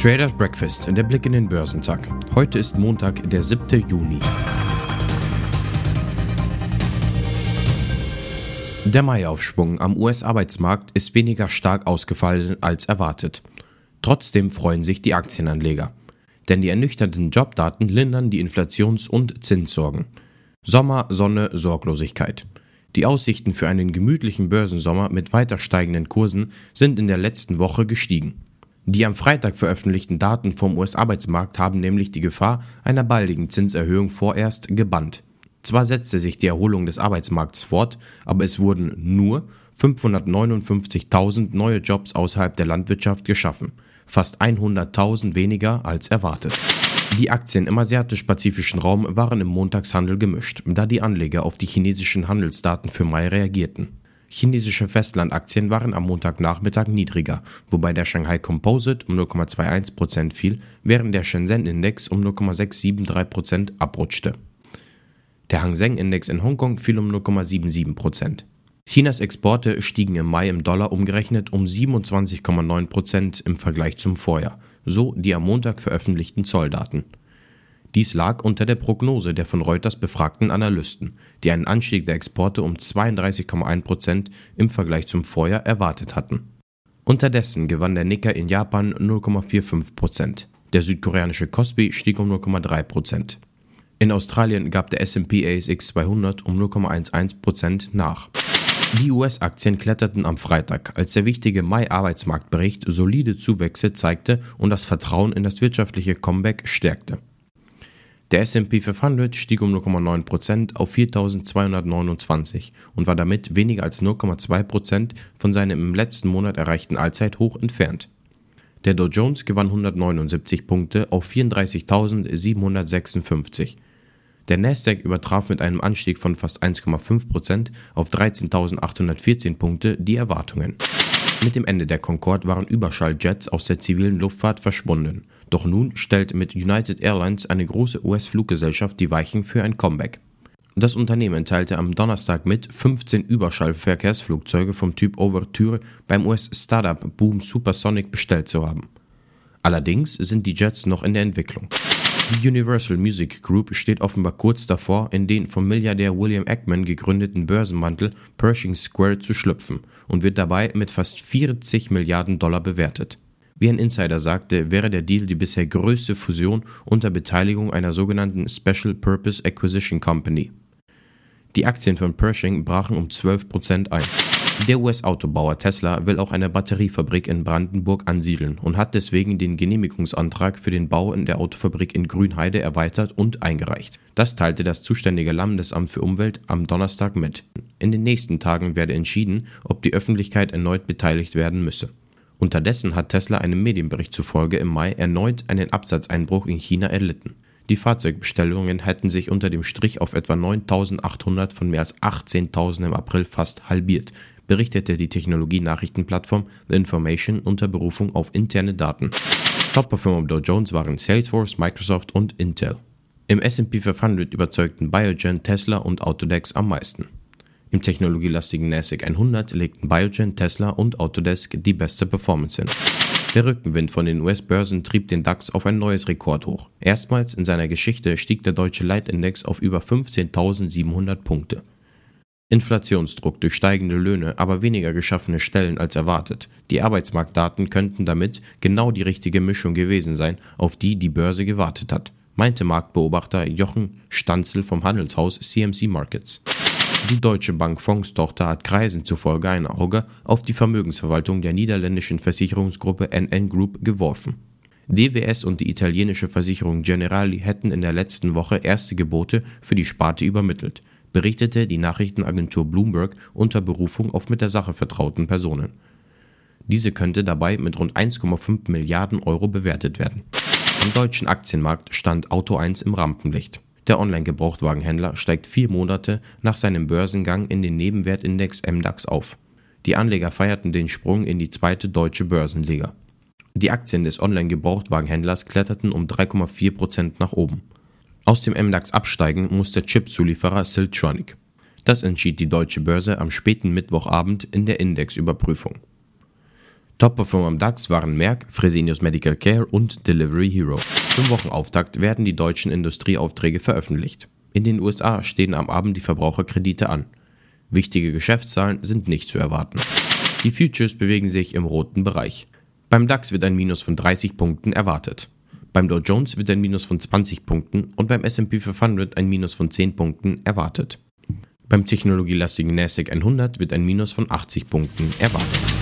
Traders Breakfast, der Blick in den Börsentag. Heute ist Montag, der 7. Juni. Der Mai-Aufschwung am US-Arbeitsmarkt ist weniger stark ausgefallen als erwartet. Trotzdem freuen sich die Aktienanleger. Denn die ernüchternden Jobdaten lindern die Inflations- und Zinssorgen. Sommer, Sonne, Sorglosigkeit. Die Aussichten für einen gemütlichen Börsensommer mit weiter steigenden Kursen sind in der letzten Woche gestiegen. Die am Freitag veröffentlichten Daten vom US-Arbeitsmarkt haben nämlich die Gefahr einer baldigen Zinserhöhung vorerst gebannt. Zwar setzte sich die Erholung des Arbeitsmarkts fort, aber es wurden nur 559.000 neue Jobs außerhalb der Landwirtschaft geschaffen, fast 100.000 weniger als erwartet. Die Aktien im asiatisch-pazifischen Raum waren im Montagshandel gemischt, da die Anleger auf die chinesischen Handelsdaten für Mai reagierten. Chinesische Festlandaktien waren am Montagnachmittag niedriger, wobei der Shanghai Composite um 0,21% fiel, während der Shenzhen-Index um 0,673% abrutschte. Der Hang Seng-Index in Hongkong fiel um 0,77%. Chinas Exporte stiegen im Mai im Dollar umgerechnet um 27,9% im Vergleich zum Vorjahr, so die am Montag veröffentlichten Zolldaten. Dies lag unter der Prognose der von Reuters befragten Analysten, die einen Anstieg der Exporte um 32,1 Prozent im Vergleich zum Vorjahr erwartet hatten. Unterdessen gewann der Nikkei in Japan 0,45 Prozent. Der südkoreanische Kospi stieg um 0,3 Prozent. In Australien gab der S&P ASX 200 um 0,11 Prozent nach. Die US-Aktien kletterten am Freitag, als der wichtige Mai-Arbeitsmarktbericht solide Zuwächse zeigte und das Vertrauen in das wirtschaftliche Comeback stärkte. Der S&P 500 stieg um 0,9% auf 4.229 und war damit weniger als 0,2% von seinem im letzten Monat erreichten Allzeithoch entfernt. Der Dow Jones gewann 179 Punkte auf 34.756. Der Nasdaq übertraf mit einem Anstieg von fast 1,5% auf 13.814 Punkte die Erwartungen. Mit dem Ende der Concorde waren Überschalljets aus der zivilen Luftfahrt verschwunden. Doch nun stellt mit United Airlines eine große US-Fluggesellschaft die Weichen für ein Comeback. Das Unternehmen teilte am Donnerstag mit, 15 Überschallverkehrsflugzeuge vom Typ Overture beim US-Startup Boom Supersonic bestellt zu haben. Allerdings sind die Jets noch in der Entwicklung. Die Universal Music Group steht offenbar kurz davor, in den vom Milliardär William Eckman gegründeten Börsenmantel Pershing Square zu schlüpfen und wird dabei mit fast 40 Milliarden Dollar bewertet. Wie ein Insider sagte, wäre der Deal die bisher größte Fusion unter Beteiligung einer sogenannten Special Purpose Acquisition Company. Die Aktien von Pershing brachen um 12% ein. Der US-Autobauer Tesla will auch eine Batteriefabrik in Brandenburg ansiedeln und hat deswegen den Genehmigungsantrag für den Bau in der Autofabrik in Grünheide erweitert und eingereicht. Das teilte das zuständige Landesamt für Umwelt am Donnerstag mit. In den nächsten Tagen werde entschieden, ob die Öffentlichkeit erneut beteiligt werden müsse. Unterdessen hat Tesla einem Medienbericht zufolge im Mai erneut einen Absatzeinbruch in China erlitten. Die Fahrzeugbestellungen hätten sich unter dem Strich auf etwa 9.800 von mehr als 18.000 im April fast halbiert, berichtete die Technologie-Nachrichtenplattform The Information unter Berufung auf interne Daten. Top-Performer Dow Jones waren Salesforce, Microsoft und Intel. Im S&P 500 überzeugten Biogen, Tesla und Autodesk am meisten. Im technologielastigen NASDAQ 100 legten Biogen, Tesla und Autodesk die beste Performance hin. Der Rückenwind von den US-Börsen trieb den DAX auf ein neues Rekordhoch. Erstmals in seiner Geschichte stieg der deutsche Leitindex auf über 15.700 Punkte. Inflationsdruck durch steigende Löhne, aber weniger geschaffene Stellen als erwartet. Die Arbeitsmarktdaten könnten damit genau die richtige Mischung gewesen sein, auf die die Börse gewartet hat, meinte Marktbeobachter Jochen Stanzel vom Handelshaus CMC Markets. Die Deutsche Bank Fondstochter hat Kreisen zufolge ein Auge auf die Vermögensverwaltung der niederländischen Versicherungsgruppe NN Group geworfen. DWS und die italienische Versicherung Generali hätten in der letzten Woche erste Gebote für die Sparte übermittelt berichtete die Nachrichtenagentur Bloomberg unter Berufung auf mit der Sache vertrauten Personen. Diese könnte dabei mit rund 1,5 Milliarden Euro bewertet werden. Am deutschen Aktienmarkt stand Auto 1 im Rampenlicht. Der Online-Gebrauchtwagenhändler steigt vier Monate nach seinem Börsengang in den Nebenwertindex MDAX auf. Die Anleger feierten den Sprung in die zweite deutsche Börsenliga. Die Aktien des Online-Gebrauchtwagenhändlers kletterten um 3,4% nach oben. Aus dem MDAX absteigen muss der Chip-Zulieferer Siltronic. Das entschied die deutsche Börse am späten Mittwochabend in der Indexüberprüfung. Top-Performer am DAX waren Merck, Fresenius Medical Care und Delivery Hero. Zum Wochenauftakt werden die deutschen Industrieaufträge veröffentlicht. In den USA stehen am Abend die Verbraucherkredite an. Wichtige Geschäftszahlen sind nicht zu erwarten. Die Futures bewegen sich im roten Bereich. Beim DAX wird ein Minus von 30 Punkten erwartet. Beim Dow Jones wird ein Minus von 20 Punkten und beim SP 500 ein Minus von 10 Punkten erwartet. Beim technologielastigen NASDAQ 100 wird ein Minus von 80 Punkten erwartet.